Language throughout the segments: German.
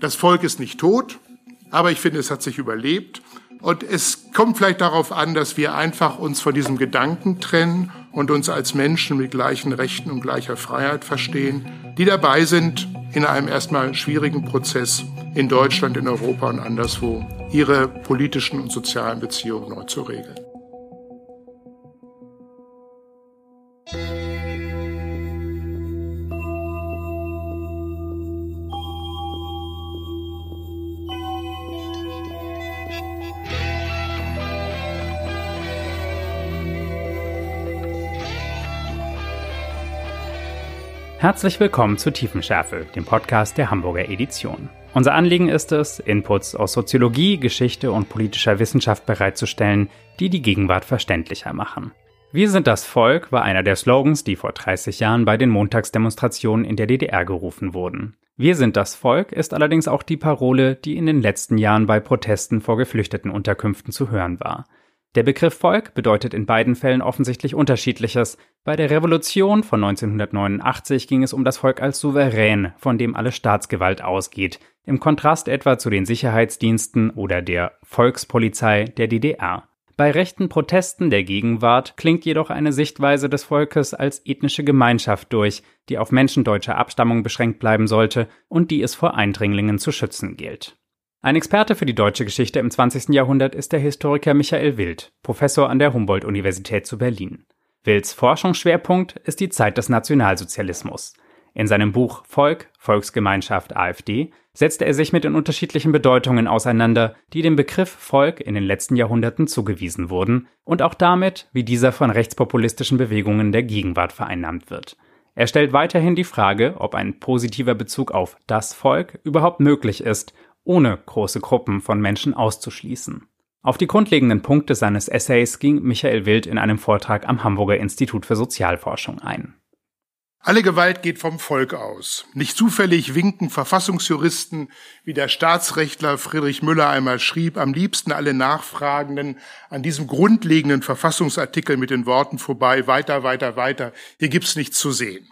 Das Volk ist nicht tot, aber ich finde, es hat sich überlebt. Und es kommt vielleicht darauf an, dass wir einfach uns von diesem Gedanken trennen und uns als Menschen mit gleichen Rechten und gleicher Freiheit verstehen, die dabei sind, in einem erstmal schwierigen Prozess in Deutschland, in Europa und anderswo ihre politischen und sozialen Beziehungen neu zu regeln. Herzlich willkommen zu Tiefenschärfe, dem Podcast der Hamburger Edition. Unser Anliegen ist es, Inputs aus Soziologie, Geschichte und politischer Wissenschaft bereitzustellen, die die Gegenwart verständlicher machen. Wir sind das Volk war einer der Slogans, die vor 30 Jahren bei den Montagsdemonstrationen in der DDR gerufen wurden. Wir sind das Volk ist allerdings auch die Parole, die in den letzten Jahren bei Protesten vor geflüchteten Unterkünften zu hören war. Der Begriff Volk bedeutet in beiden Fällen offensichtlich unterschiedliches. Bei der Revolution von 1989 ging es um das Volk als Souverän, von dem alle Staatsgewalt ausgeht, im Kontrast etwa zu den Sicherheitsdiensten oder der Volkspolizei der DDR. Bei rechten Protesten der Gegenwart klingt jedoch eine Sichtweise des Volkes als ethnische Gemeinschaft durch, die auf Menschen deutscher Abstammung beschränkt bleiben sollte und die es vor Eindringlingen zu schützen gilt. Ein Experte für die deutsche Geschichte im 20. Jahrhundert ist der Historiker Michael Wild, Professor an der Humboldt-Universität zu Berlin. Wilds Forschungsschwerpunkt ist die Zeit des Nationalsozialismus. In seinem Buch Volk, Volksgemeinschaft, AfD setzte er sich mit den unterschiedlichen Bedeutungen auseinander, die dem Begriff Volk in den letzten Jahrhunderten zugewiesen wurden und auch damit, wie dieser von rechtspopulistischen Bewegungen der Gegenwart vereinnahmt wird. Er stellt weiterhin die Frage, ob ein positiver Bezug auf das Volk überhaupt möglich ist ohne große Gruppen von Menschen auszuschließen. Auf die grundlegenden Punkte seines Essays ging Michael Wild in einem Vortrag am Hamburger Institut für Sozialforschung ein. Alle Gewalt geht vom Volk aus. Nicht zufällig winken Verfassungsjuristen, wie der Staatsrechtler Friedrich Müller einmal schrieb, am liebsten alle Nachfragenden an diesem grundlegenden Verfassungsartikel mit den Worten vorbei, weiter, weiter, weiter, hier gibt's nichts zu sehen.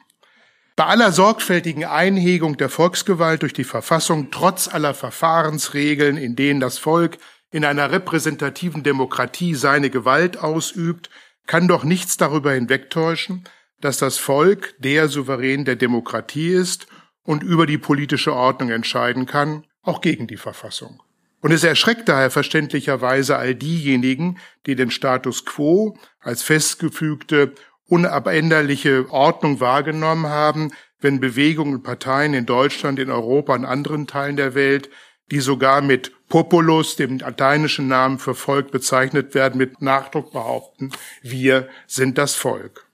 Bei aller sorgfältigen Einhegung der Volksgewalt durch die Verfassung, trotz aller Verfahrensregeln, in denen das Volk in einer repräsentativen Demokratie seine Gewalt ausübt, kann doch nichts darüber hinwegtäuschen, dass das Volk der Souverän der Demokratie ist und über die politische Ordnung entscheiden kann, auch gegen die Verfassung. Und es erschreckt daher verständlicherweise all diejenigen, die den Status quo als festgefügte unabänderliche Ordnung wahrgenommen haben, wenn Bewegungen und Parteien in Deutschland, in Europa und anderen Teilen der Welt, die sogar mit Populus, dem lateinischen Namen für Volk bezeichnet werden, mit Nachdruck behaupten, wir sind das Volk.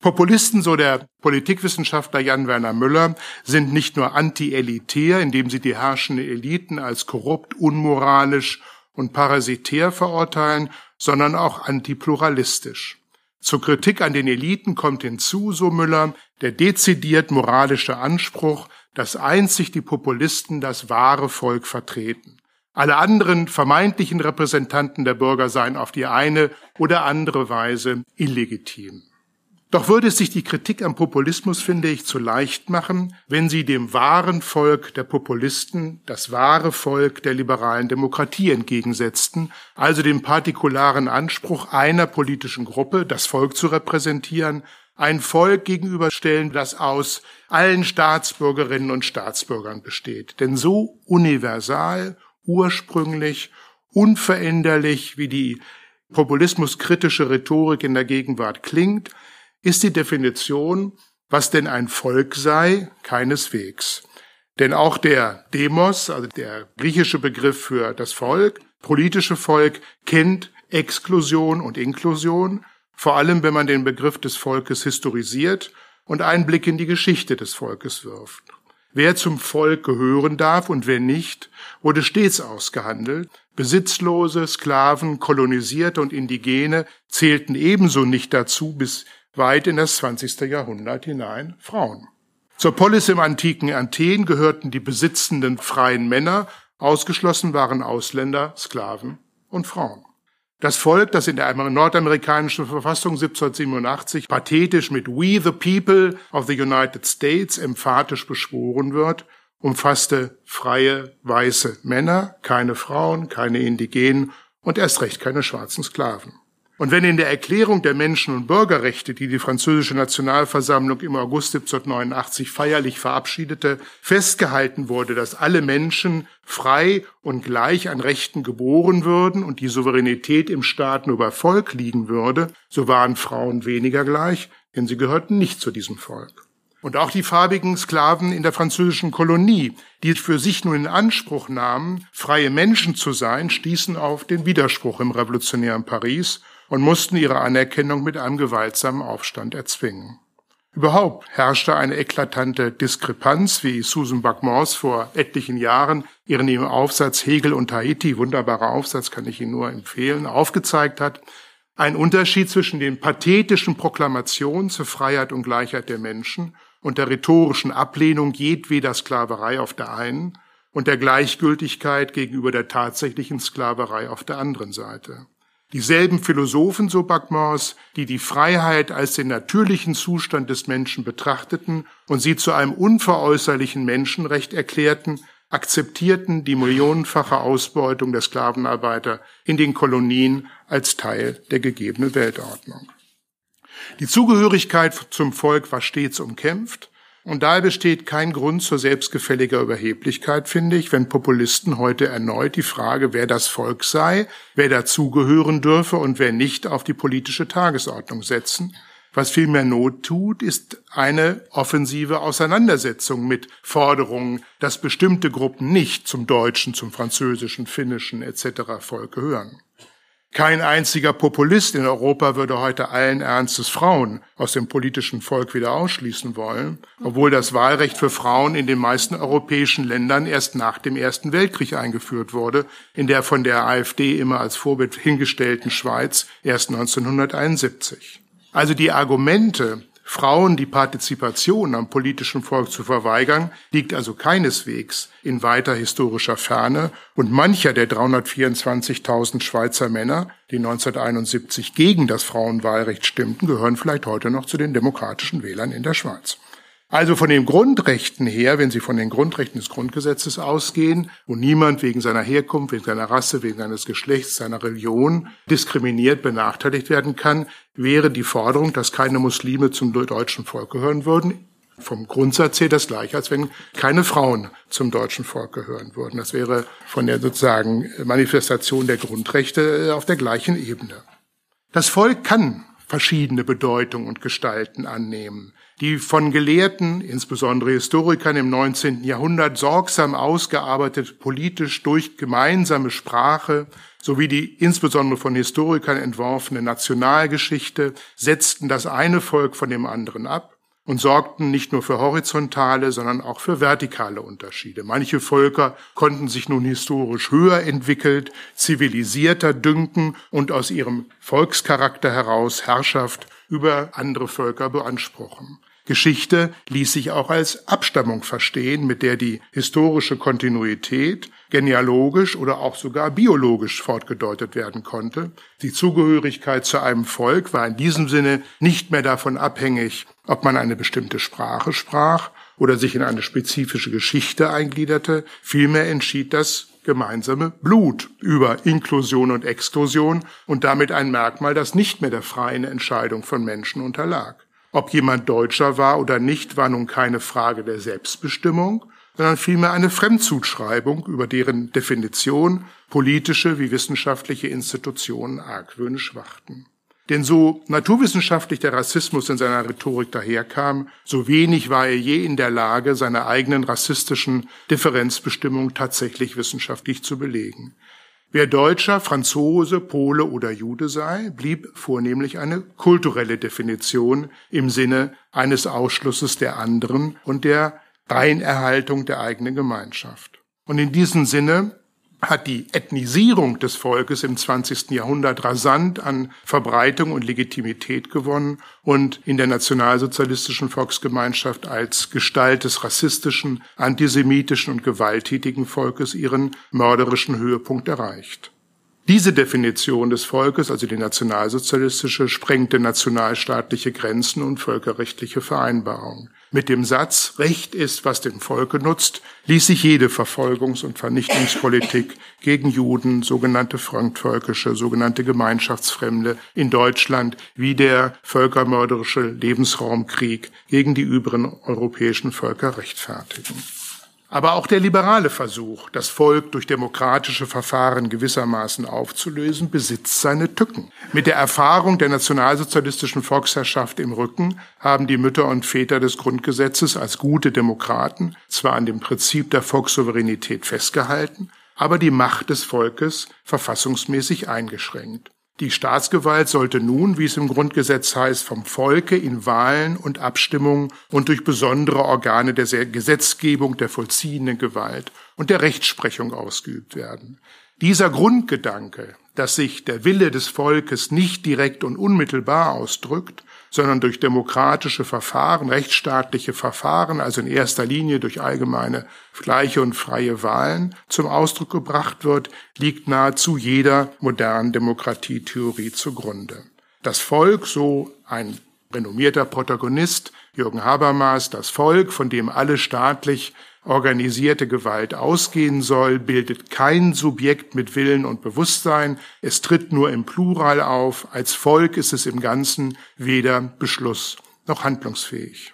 Populisten, so der Politikwissenschaftler Jan Werner Müller, sind nicht nur anti-elitär, indem sie die herrschenden Eliten als korrupt, unmoralisch und parasitär verurteilen, sondern auch antipluralistisch. Zur Kritik an den Eliten kommt hinzu, so Müller, der dezidiert moralische Anspruch, dass einzig die Populisten das wahre Volk vertreten. Alle anderen vermeintlichen Repräsentanten der Bürger seien auf die eine oder andere Weise illegitim. Doch würde es sich die Kritik am Populismus, finde ich, zu leicht machen, wenn sie dem wahren Volk der Populisten das wahre Volk der liberalen Demokratie entgegensetzten, also dem partikularen Anspruch einer politischen Gruppe, das Volk zu repräsentieren, ein Volk gegenüberstellen, das aus allen Staatsbürgerinnen und Staatsbürgern besteht. Denn so universal, ursprünglich, unveränderlich, wie die populismuskritische Rhetorik in der Gegenwart klingt, ist die Definition, was denn ein Volk sei, keineswegs. Denn auch der Demos, also der griechische Begriff für das Volk, politische Volk, kennt Exklusion und Inklusion, vor allem wenn man den Begriff des Volkes historisiert und einen Blick in die Geschichte des Volkes wirft. Wer zum Volk gehören darf und wer nicht, wurde stets ausgehandelt. Besitzlose, Sklaven, Kolonisierte und Indigene zählten ebenso nicht dazu, bis weit in das 20. Jahrhundert hinein Frauen. Zur Polis im antiken Athen gehörten die besitzenden freien Männer, ausgeschlossen waren Ausländer, Sklaven und Frauen. Das Volk, das in der nordamerikanischen Verfassung 1787 pathetisch mit We the People of the United States emphatisch beschworen wird, umfasste freie, weiße Männer, keine Frauen, keine Indigenen und erst recht keine schwarzen Sklaven. Und wenn in der Erklärung der Menschen- und Bürgerrechte, die die französische Nationalversammlung im August 1789 feierlich verabschiedete, festgehalten wurde, dass alle Menschen frei und gleich an Rechten geboren würden und die Souveränität im Staat nur bei Volk liegen würde, so waren Frauen weniger gleich, denn sie gehörten nicht zu diesem Volk. Und auch die farbigen Sklaven in der französischen Kolonie, die für sich nun in Anspruch nahmen, freie Menschen zu sein, stießen auf den Widerspruch im revolutionären Paris und mussten ihre Anerkennung mit einem gewaltsamen Aufstand erzwingen. Überhaupt herrschte eine eklatante Diskrepanz, wie Susan Buckmores vor etlichen Jahren ihren im Aufsatz Hegel und Tahiti, wunderbarer Aufsatz, kann ich Ihnen nur empfehlen, aufgezeigt hat. Ein Unterschied zwischen den pathetischen Proklamationen zur Freiheit und Gleichheit der Menschen und der rhetorischen Ablehnung jedweder Sklaverei auf der einen und der Gleichgültigkeit gegenüber der tatsächlichen Sklaverei auf der anderen Seite. Dieselben Philosophen, so Backmors, die die Freiheit als den natürlichen Zustand des Menschen betrachteten und sie zu einem unveräußerlichen Menschenrecht erklärten, akzeptierten die millionenfache Ausbeutung der Sklavenarbeiter in den Kolonien als Teil der gegebenen Weltordnung. Die Zugehörigkeit zum Volk war stets umkämpft, und daher besteht kein Grund zur selbstgefälliger Überheblichkeit, finde ich, wenn Populisten heute erneut die Frage, wer das Volk sei, wer dazugehören dürfe und wer nicht auf die politische Tagesordnung setzen. Was vielmehr Not tut, ist eine offensive Auseinandersetzung mit Forderungen, dass bestimmte Gruppen nicht zum deutschen, zum französischen, finnischen etc. Volk gehören. Kein einziger Populist in Europa würde heute allen Ernstes Frauen aus dem politischen Volk wieder ausschließen wollen, obwohl das Wahlrecht für Frauen in den meisten europäischen Ländern erst nach dem Ersten Weltkrieg eingeführt wurde, in der von der AfD immer als Vorbild hingestellten Schweiz erst 1971. Also die Argumente, Frauen die Partizipation am politischen Volk zu verweigern, liegt also keineswegs in weiter historischer Ferne und mancher der 324.000 Schweizer Männer, die 1971 gegen das Frauenwahlrecht stimmten, gehören vielleicht heute noch zu den demokratischen Wählern in der Schweiz. Also von den Grundrechten her, wenn Sie von den Grundrechten des Grundgesetzes ausgehen, wo niemand wegen seiner Herkunft, wegen seiner Rasse, wegen seines Geschlechts, seiner Religion diskriminiert, benachteiligt werden kann, wäre die Forderung, dass keine Muslime zum deutschen Volk gehören würden, vom Grundsatz her das gleiche, als wenn keine Frauen zum deutschen Volk gehören würden. Das wäre von der sozusagen Manifestation der Grundrechte äh, auf der gleichen Ebene. Das Volk kann verschiedene Bedeutungen und Gestalten annehmen die von Gelehrten, insbesondere Historikern im 19. Jahrhundert sorgsam ausgearbeitet politisch durch gemeinsame Sprache sowie die insbesondere von Historikern entworfene Nationalgeschichte setzten das eine Volk von dem anderen ab und sorgten nicht nur für horizontale, sondern auch für vertikale Unterschiede. Manche Völker konnten sich nun historisch höher entwickelt, zivilisierter dünken und aus ihrem Volkscharakter heraus Herrschaft über andere Völker beanspruchen. Geschichte ließ sich auch als Abstammung verstehen, mit der die historische Kontinuität genealogisch oder auch sogar biologisch fortgedeutet werden konnte. Die Zugehörigkeit zu einem Volk war in diesem Sinne nicht mehr davon abhängig, ob man eine bestimmte Sprache sprach oder sich in eine spezifische Geschichte eingliederte. Vielmehr entschied das gemeinsame Blut über Inklusion und Exklusion und damit ein Merkmal, das nicht mehr der freien Entscheidung von Menschen unterlag. Ob jemand Deutscher war oder nicht, war nun keine Frage der Selbstbestimmung, sondern vielmehr eine Fremdzuschreibung, über deren Definition politische wie wissenschaftliche Institutionen argwöhnisch wachten. Denn so naturwissenschaftlich der Rassismus in seiner Rhetorik daherkam, so wenig war er je in der Lage, seine eigenen rassistischen Differenzbestimmungen tatsächlich wissenschaftlich zu belegen. Wer Deutscher, Franzose, Pole oder Jude sei, blieb vornehmlich eine kulturelle Definition im Sinne eines Ausschlusses der anderen und der Reinerhaltung der eigenen Gemeinschaft. Und in diesem Sinne hat die Ethnisierung des Volkes im 20. Jahrhundert rasant an Verbreitung und Legitimität gewonnen und in der nationalsozialistischen Volksgemeinschaft als Gestalt des rassistischen, antisemitischen und gewalttätigen Volkes ihren mörderischen Höhepunkt erreicht. Diese Definition des Volkes, also die nationalsozialistische, sprengte nationalstaatliche Grenzen und völkerrechtliche Vereinbarungen. Mit dem Satz Recht ist, was dem Volke nutzt, ließ sich jede Verfolgungs- und Vernichtungspolitik gegen Juden, sogenannte Fremdvölkische, sogenannte Gemeinschaftsfremde in Deutschland wie der völkermörderische Lebensraumkrieg gegen die übrigen europäischen Völker rechtfertigen. Aber auch der liberale Versuch, das Volk durch demokratische Verfahren gewissermaßen aufzulösen, besitzt seine Tücken. Mit der Erfahrung der nationalsozialistischen Volksherrschaft im Rücken haben die Mütter und Väter des Grundgesetzes als gute Demokraten zwar an dem Prinzip der Volkssouveränität festgehalten, aber die Macht des Volkes verfassungsmäßig eingeschränkt. Die Staatsgewalt sollte nun, wie es im Grundgesetz heißt, vom Volke in Wahlen und Abstimmungen und durch besondere Organe der Gesetzgebung, der vollziehenden Gewalt und der Rechtsprechung ausgeübt werden. Dieser Grundgedanke, dass sich der Wille des Volkes nicht direkt und unmittelbar ausdrückt, sondern durch demokratische Verfahren, rechtsstaatliche Verfahren, also in erster Linie durch allgemeine gleiche und freie Wahlen zum Ausdruck gebracht wird, liegt nahezu jeder modernen Demokratietheorie zugrunde. Das Volk, so ein renommierter Protagonist, Jürgen Habermas, das Volk, von dem alle staatlich organisierte Gewalt ausgehen soll, bildet kein Subjekt mit Willen und Bewusstsein. Es tritt nur im Plural auf. Als Volk ist es im Ganzen weder Beschluss noch handlungsfähig.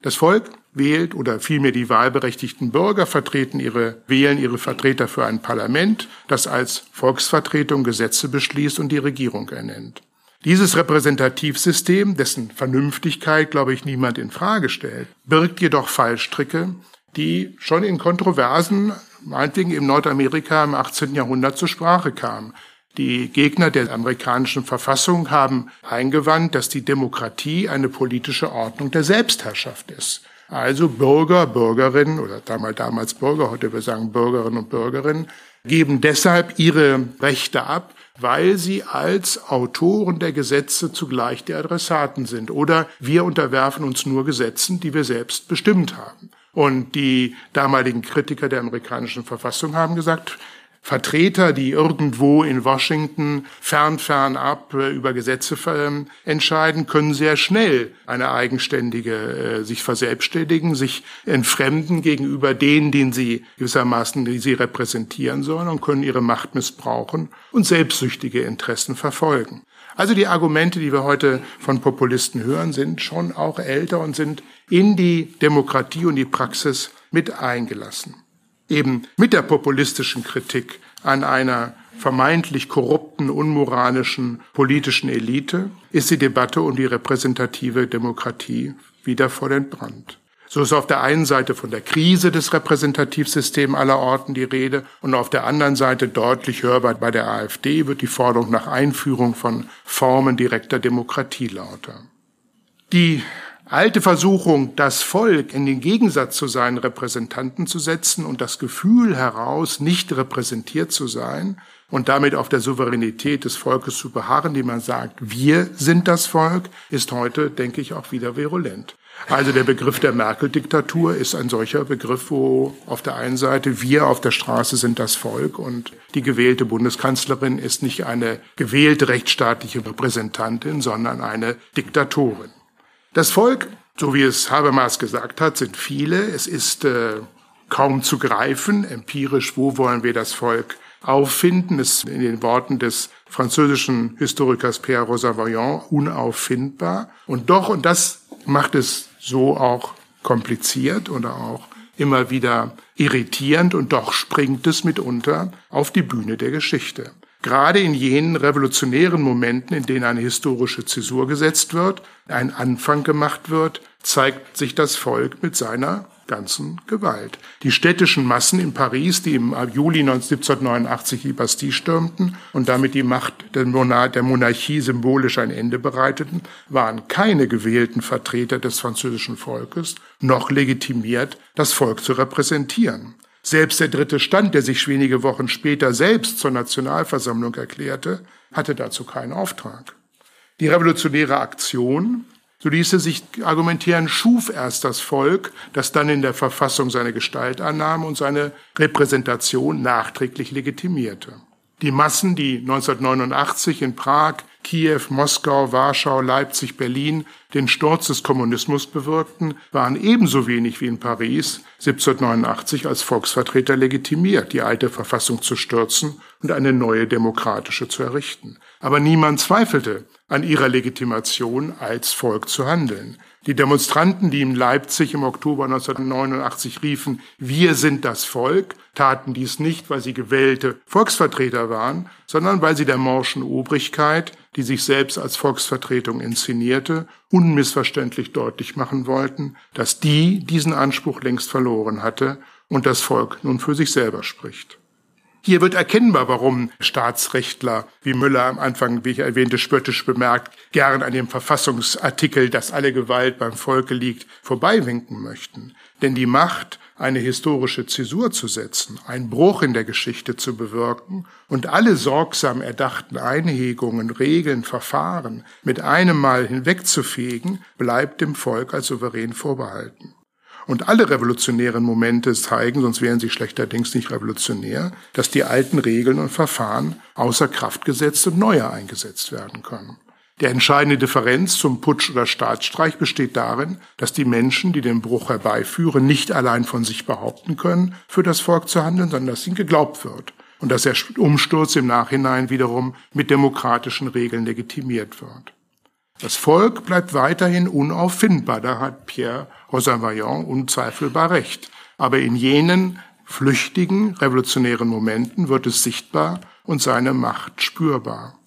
Das Volk wählt oder vielmehr die wahlberechtigten Bürger vertreten ihre, wählen ihre Vertreter für ein Parlament, das als Volksvertretung Gesetze beschließt und die Regierung ernennt. Dieses Repräsentativsystem, dessen Vernünftigkeit, glaube ich, niemand in Frage stellt, birgt jedoch Fallstricke, die schon in Kontroversen, meinetwegen im Nordamerika im 18. Jahrhundert zur Sprache kamen. Die Gegner der amerikanischen Verfassung haben eingewandt, dass die Demokratie eine politische Ordnung der Selbstherrschaft ist. Also Bürger, Bürgerinnen oder damals, damals Bürger, heute wir sagen Bürgerinnen und Bürgerinnen, geben deshalb ihre Rechte ab, weil sie als Autoren der Gesetze zugleich die Adressaten sind. Oder wir unterwerfen uns nur Gesetzen, die wir selbst bestimmt haben. Und die damaligen Kritiker der amerikanischen Verfassung haben gesagt, Vertreter, die irgendwo in Washington fern, fern ab äh, über Gesetze ähm, entscheiden, können sehr schnell eine eigenständige äh, sich verselbstständigen, sich entfremden gegenüber denen, den sie gewissermaßen, die sie repräsentieren sollen und können ihre Macht missbrauchen und selbstsüchtige Interessen verfolgen. Also die Argumente, die wir heute von Populisten hören, sind schon auch älter und sind in die Demokratie und die Praxis mit eingelassen. Eben mit der populistischen Kritik an einer vermeintlich korrupten, unmoralischen politischen Elite ist die Debatte um die repräsentative Demokratie wieder voll entbrannt. So ist auf der einen Seite von der Krise des Repräsentativsystems aller Orten die Rede und auf der anderen Seite deutlich hörbar bei der AfD wird die Forderung nach Einführung von Formen direkter Demokratie lauter. Die alte Versuchung, das Volk in den Gegensatz zu seinen Repräsentanten zu setzen und das Gefühl heraus, nicht repräsentiert zu sein und damit auf der Souveränität des Volkes zu beharren, die man sagt, wir sind das Volk, ist heute, denke ich, auch wieder virulent. Also der Begriff der Merkel-Diktatur ist ein solcher Begriff, wo auf der einen Seite wir auf der Straße sind das Volk und die gewählte Bundeskanzlerin ist nicht eine gewählte rechtsstaatliche Repräsentantin, sondern eine Diktatorin. Das Volk, so wie es Habermas gesagt hat, sind viele. Es ist äh, kaum zu greifen. Empirisch, wo wollen wir das Volk auffinden? Es ist in den Worten des französischen Historikers Pierre Rosavaillant unauffindbar. Und doch, und das macht es so auch kompliziert oder auch immer wieder irritierend und doch springt es mitunter auf die Bühne der Geschichte. Gerade in jenen revolutionären Momenten, in denen eine historische Zäsur gesetzt wird, ein Anfang gemacht wird, zeigt sich das Volk mit seiner ganzen Gewalt. Die städtischen Massen in Paris, die im Juli 1789 die Bastille stürmten und damit die Macht der, Monarchie symbolisch ein Ende bereiteten, waren keine gewählten Vertreter des französischen Volkes, noch legitimiert, das Volk zu repräsentieren. Selbst der dritte Stand, der sich wenige Wochen später selbst zur Nationalversammlung erklärte, hatte dazu keinen Auftrag. Die revolutionäre Aktion, so ließe sich argumentieren, schuf erst das Volk, das dann in der Verfassung seine Gestalt annahm und seine Repräsentation nachträglich legitimierte. Die Massen, die 1989 in Prag, Kiew, Moskau, Warschau, Leipzig, Berlin den Sturz des Kommunismus bewirkten, waren ebenso wenig wie in Paris 1789 als Volksvertreter legitimiert, die alte Verfassung zu stürzen und eine neue demokratische zu errichten. Aber niemand zweifelte an ihrer Legitimation, als Volk zu handeln. Die Demonstranten, die in Leipzig im Oktober 1989 riefen, wir sind das Volk, taten dies nicht, weil sie gewählte Volksvertreter waren, sondern weil sie der morschen Obrigkeit, die sich selbst als Volksvertretung inszenierte, unmissverständlich deutlich machen wollten, dass die diesen Anspruch längst verloren hatte und das Volk nun für sich selber spricht. Hier wird erkennbar, warum Staatsrechtler wie Müller am Anfang, wie ich erwähnte, spöttisch bemerkt, gern an dem Verfassungsartikel, dass alle Gewalt beim Volke liegt, vorbeiwinken möchten. Denn die Macht, eine historische Zäsur zu setzen, einen Bruch in der Geschichte zu bewirken und alle sorgsam erdachten Einhegungen, Regeln, Verfahren mit einem Mal hinwegzufegen, bleibt dem Volk als souverän vorbehalten. Und alle revolutionären Momente zeigen, sonst wären sie schlechterdings nicht revolutionär, dass die alten Regeln und Verfahren außer Kraft gesetzt und neue eingesetzt werden können. Der entscheidende Differenz zum Putsch oder Staatsstreich besteht darin, dass die Menschen, die den Bruch herbeiführen, nicht allein von sich behaupten können, für das Volk zu handeln, sondern dass ihnen geglaubt wird und dass der Umsturz im Nachhinein wiederum mit demokratischen Regeln legitimiert wird. Das Volk bleibt weiterhin unauffindbar, da hat Pierre Rosanvaillant unzweifelbar recht. Aber in jenen flüchtigen revolutionären Momenten wird es sichtbar und seine Macht spürbar.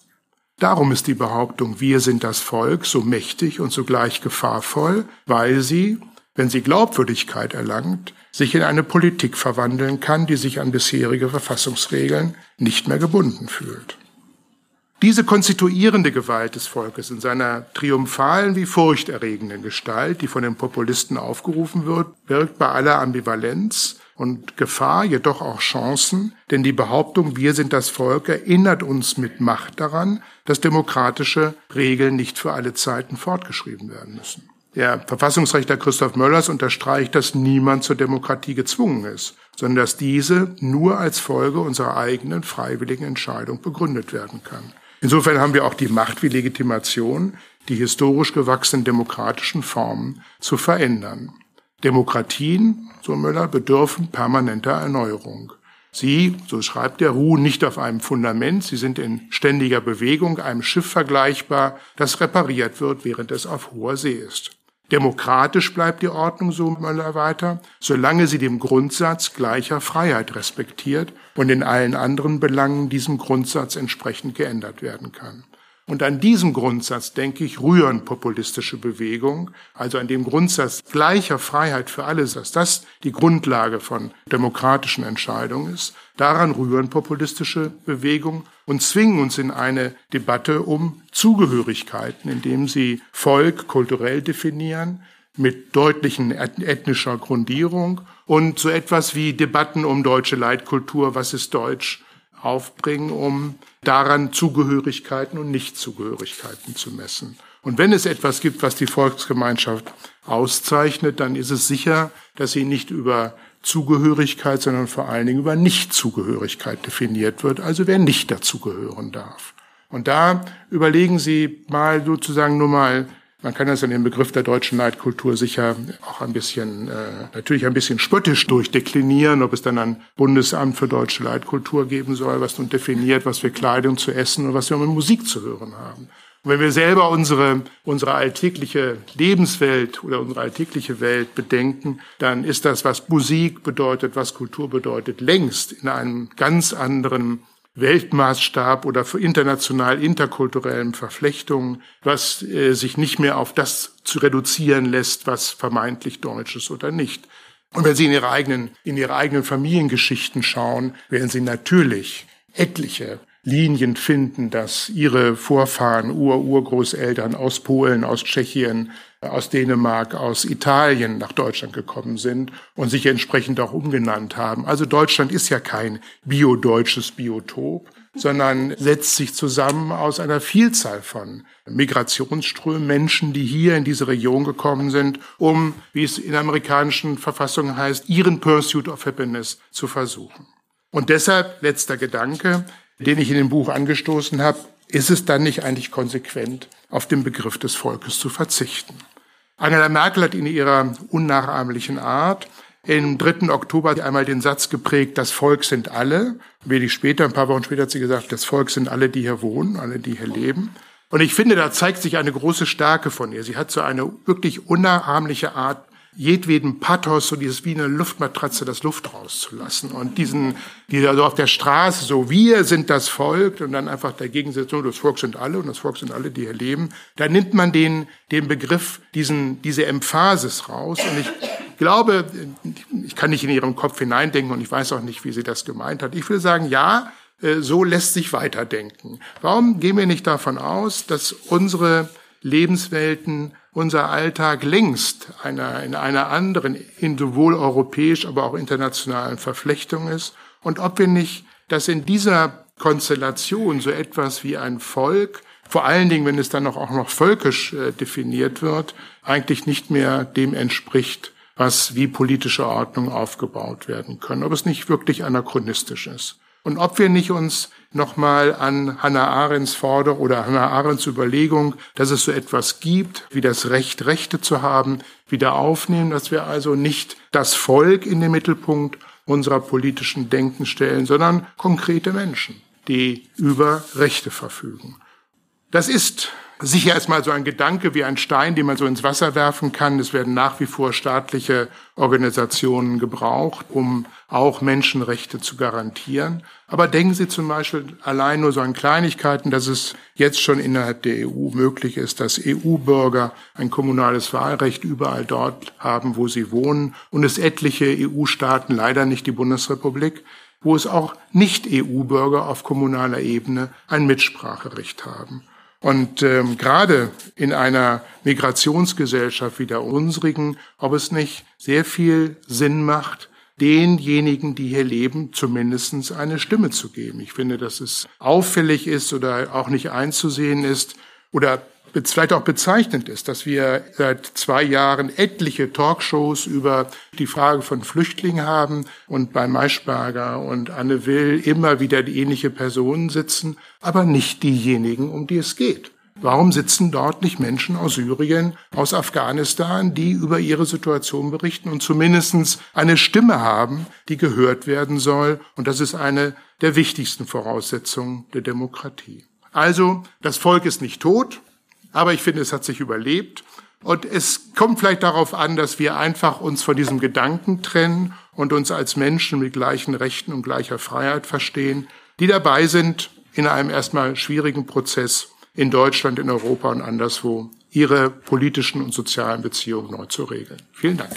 Darum ist die Behauptung, wir sind das Volk, so mächtig und zugleich gefahrvoll, weil sie, wenn sie Glaubwürdigkeit erlangt, sich in eine Politik verwandeln kann, die sich an bisherige Verfassungsregeln nicht mehr gebunden fühlt. Diese konstituierende Gewalt des Volkes in seiner triumphalen wie furchterregenden Gestalt, die von den Populisten aufgerufen wird, birgt bei aller Ambivalenz und Gefahr jedoch auch Chancen, denn die Behauptung, wir sind das Volk, erinnert uns mit Macht daran, dass demokratische Regeln nicht für alle Zeiten fortgeschrieben werden müssen. Der Verfassungsrechtler Christoph Möllers unterstreicht, dass niemand zur Demokratie gezwungen ist, sondern dass diese nur als Folge unserer eigenen freiwilligen Entscheidung begründet werden kann. Insofern haben wir auch die Macht wie Legitimation, die historisch gewachsenen demokratischen Formen zu verändern. Demokratien, so Müller, bedürfen permanenter Erneuerung. Sie, so schreibt er, ruhen nicht auf einem Fundament, sie sind in ständiger Bewegung, einem Schiff vergleichbar, das repariert wird, während es auf hoher See ist. Demokratisch bleibt die Ordnung, so Möller weiter, solange sie dem Grundsatz gleicher Freiheit respektiert und in allen anderen Belangen diesem Grundsatz entsprechend geändert werden kann. Und an diesem Grundsatz, denke ich, rühren populistische Bewegungen, also an dem Grundsatz gleicher Freiheit für alle, dass das die Grundlage von demokratischen Entscheidungen ist. Daran rühren populistische Bewegungen und zwingen uns in eine Debatte um Zugehörigkeiten, indem sie Volk kulturell definieren, mit deutlichen ethnischer Grundierung und so etwas wie Debatten um deutsche Leitkultur, was ist Deutsch, aufbringen, um daran Zugehörigkeiten und Nichtzugehörigkeiten zu messen. Und wenn es etwas gibt, was die Volksgemeinschaft auszeichnet, dann ist es sicher, dass sie nicht über Zugehörigkeit, sondern vor allen Dingen über Nichtzugehörigkeit definiert wird, also wer nicht dazugehören darf. Und da überlegen Sie mal sozusagen nur mal man kann das in dem Begriff der deutschen Neidkultur sicher auch ein bisschen, äh, natürlich ein bisschen spöttisch durchdeklinieren, ob es dann ein Bundesamt für deutsche Leitkultur geben soll, was nun definiert, was wir Kleidung zu essen und was wir mit Musik zu hören haben. Und wenn wir selber unsere, unsere alltägliche Lebenswelt oder unsere alltägliche Welt bedenken, dann ist das, was Musik bedeutet, was Kultur bedeutet, längst in einem ganz anderen Weltmaßstab oder international interkulturellen Verflechtungen, was äh, sich nicht mehr auf das zu reduzieren lässt, was vermeintlich deutsch ist oder nicht. Und wenn Sie in Ihre eigenen, in Ihre eigenen Familiengeschichten schauen, werden Sie natürlich etliche Linien finden, dass ihre Vorfahren, Ur-Urgroßeltern aus Polen, aus Tschechien, aus Dänemark, aus Italien nach Deutschland gekommen sind und sich entsprechend auch umgenannt haben. Also Deutschland ist ja kein biodeutsches Biotop, sondern setzt sich zusammen aus einer Vielzahl von Migrationsströmen, Menschen, die hier in diese Region gekommen sind, um, wie es in amerikanischen Verfassungen heißt, ihren Pursuit of Happiness zu versuchen. Und deshalb, letzter Gedanke, den ich in dem Buch angestoßen habe, ist es dann nicht eigentlich konsequent, auf den Begriff des Volkes zu verzichten? Angela Merkel hat in ihrer unnachahmlichen Art im 3. Oktober einmal den Satz geprägt, das Volk sind alle. Wenig später, ein paar Wochen später hat sie gesagt, das Volk sind alle, die hier wohnen, alle, die hier leben. Und ich finde, da zeigt sich eine große Stärke von ihr. Sie hat so eine wirklich unnachahmliche Art, jedweden Pathos, so dieses wie eine Luftmatratze, das Luft rauszulassen. Und diesen, dieser so auf der Straße, so wir sind das Volk und dann einfach dagegen setzt, so das Volk sind alle und das Volk sind alle, die hier leben. Da nimmt man den, den Begriff, diesen, diese Emphasis raus. Und ich glaube, ich kann nicht in ihren Kopf hineindenken und ich weiß auch nicht, wie sie das gemeint hat. Ich will sagen, ja, äh, so lässt sich weiterdenken. Warum gehen wir nicht davon aus, dass unsere Lebenswelten unser Alltag längst einer, in einer anderen, in sowohl europäisch, aber auch internationalen Verflechtung ist und ob wir nicht, dass in dieser Konstellation so etwas wie ein Volk, vor allen Dingen, wenn es dann auch noch völkisch äh, definiert wird, eigentlich nicht mehr dem entspricht, was wie politische Ordnung aufgebaut werden können, ob es nicht wirklich anachronistisch ist. Und ob wir nicht uns nochmal an Hannah Arendts Forderung oder Hannah Arendts Überlegung, dass es so etwas gibt, wie das Recht, Rechte zu haben, wieder aufnehmen, dass wir also nicht das Volk in den Mittelpunkt unserer politischen Denken stellen, sondern konkrete Menschen, die über Rechte verfügen. Das ist sicher erstmal so ein Gedanke wie ein Stein, den man so ins Wasser werfen kann. Es werden nach wie vor staatliche Organisationen gebraucht, um auch Menschenrechte zu garantieren. Aber denken Sie zum Beispiel allein nur so an Kleinigkeiten, dass es jetzt schon innerhalb der EU möglich ist, dass EU-Bürger ein kommunales Wahlrecht überall dort haben, wo sie wohnen und es etliche EU-Staaten, leider nicht die Bundesrepublik, wo es auch Nicht-EU-Bürger auf kommunaler Ebene ein Mitspracherecht haben. Und ähm, gerade in einer Migrationsgesellschaft wie der unsrigen, ob es nicht sehr viel Sinn macht, denjenigen, die hier leben, zumindestens eine Stimme zu geben. Ich finde, dass es auffällig ist oder auch nicht einzusehen ist oder vielleicht auch bezeichnend ist, dass wir seit zwei Jahren etliche Talkshows über die Frage von Flüchtlingen haben und bei Maischberger und Anne Will immer wieder ähnliche Personen sitzen, aber nicht diejenigen, um die es geht. Warum sitzen dort nicht Menschen aus Syrien, aus Afghanistan, die über ihre Situation berichten und zumindest eine Stimme haben, die gehört werden soll? Und das ist eine der wichtigsten Voraussetzungen der Demokratie. Also, das Volk ist nicht tot, aber ich finde, es hat sich überlebt. Und es kommt vielleicht darauf an, dass wir einfach uns von diesem Gedanken trennen und uns als Menschen mit gleichen Rechten und gleicher Freiheit verstehen, die dabei sind, in einem erstmal schwierigen Prozess in Deutschland, in Europa und anderswo ihre politischen und sozialen Beziehungen neu zu regeln. Vielen Dank.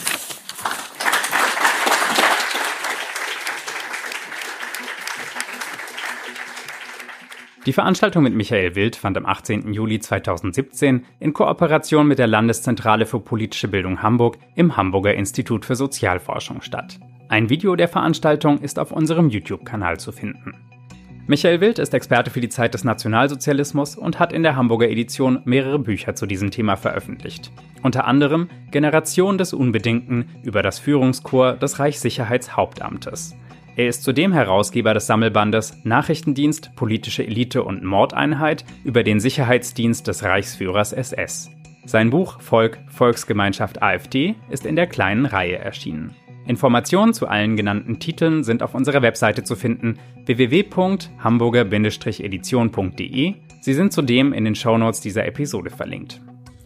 Die Veranstaltung mit Michael Wild fand am 18. Juli 2017 in Kooperation mit der Landeszentrale für politische Bildung Hamburg im Hamburger Institut für Sozialforschung statt. Ein Video der Veranstaltung ist auf unserem YouTube-Kanal zu finden. Michael Wild ist Experte für die Zeit des Nationalsozialismus und hat in der Hamburger Edition mehrere Bücher zu diesem Thema veröffentlicht. Unter anderem Generation des Unbedingten über das Führungskorps des Reichssicherheitshauptamtes. Er ist zudem Herausgeber des Sammelbandes Nachrichtendienst, politische Elite und Mordeinheit über den Sicherheitsdienst des Reichsführers SS. Sein Buch Volk, Volksgemeinschaft AfD ist in der kleinen Reihe erschienen. Informationen zu allen genannten Titeln sind auf unserer Webseite zu finden www.hamburger-edition.de. Sie sind zudem in den Shownotes dieser Episode verlinkt.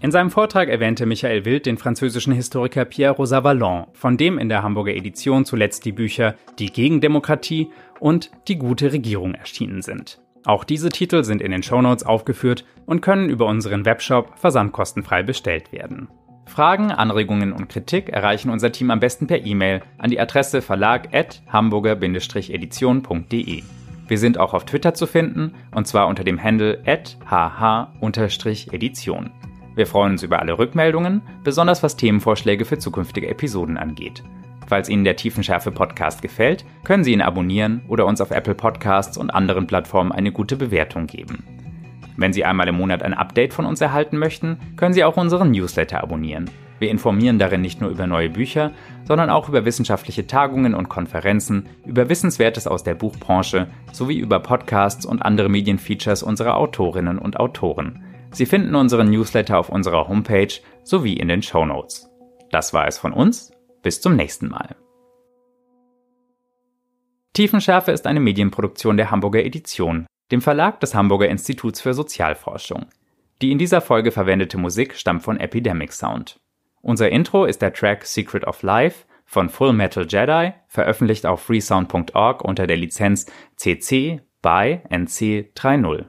In seinem Vortrag erwähnte Michael Wild den französischen Historiker Pierre Rosa Vallon, von dem in der Hamburger Edition zuletzt die Bücher Die Gegendemokratie und Die gute Regierung erschienen sind. Auch diese Titel sind in den Shownotes aufgeführt und können über unseren Webshop versandkostenfrei bestellt werden. Fragen, Anregungen und Kritik erreichen unser Team am besten per E-Mail an die Adresse verlag@hamburger-edition.de. Wir sind auch auf Twitter zu finden und zwar unter dem Handle hh-edition. Wir freuen uns über alle Rückmeldungen, besonders was Themenvorschläge für zukünftige Episoden angeht. Falls Ihnen der Tiefenschärfe Podcast gefällt, können Sie ihn abonnieren oder uns auf Apple Podcasts und anderen Plattformen eine gute Bewertung geben. Wenn Sie einmal im Monat ein Update von uns erhalten möchten, können Sie auch unseren Newsletter abonnieren. Wir informieren darin nicht nur über neue Bücher, sondern auch über wissenschaftliche Tagungen und Konferenzen, über Wissenswertes aus der Buchbranche sowie über Podcasts und andere Medienfeatures unserer Autorinnen und Autoren. Sie finden unseren Newsletter auf unserer Homepage sowie in den Show Notes. Das war es von uns. Bis zum nächsten Mal. Tiefenschärfe ist eine Medienproduktion der Hamburger Edition, dem Verlag des Hamburger Instituts für Sozialforschung. Die in dieser Folge verwendete Musik stammt von Epidemic Sound. Unser Intro ist der Track Secret of Life von Full Metal Jedi, veröffentlicht auf freesound.org unter der Lizenz CC by NC 3.0.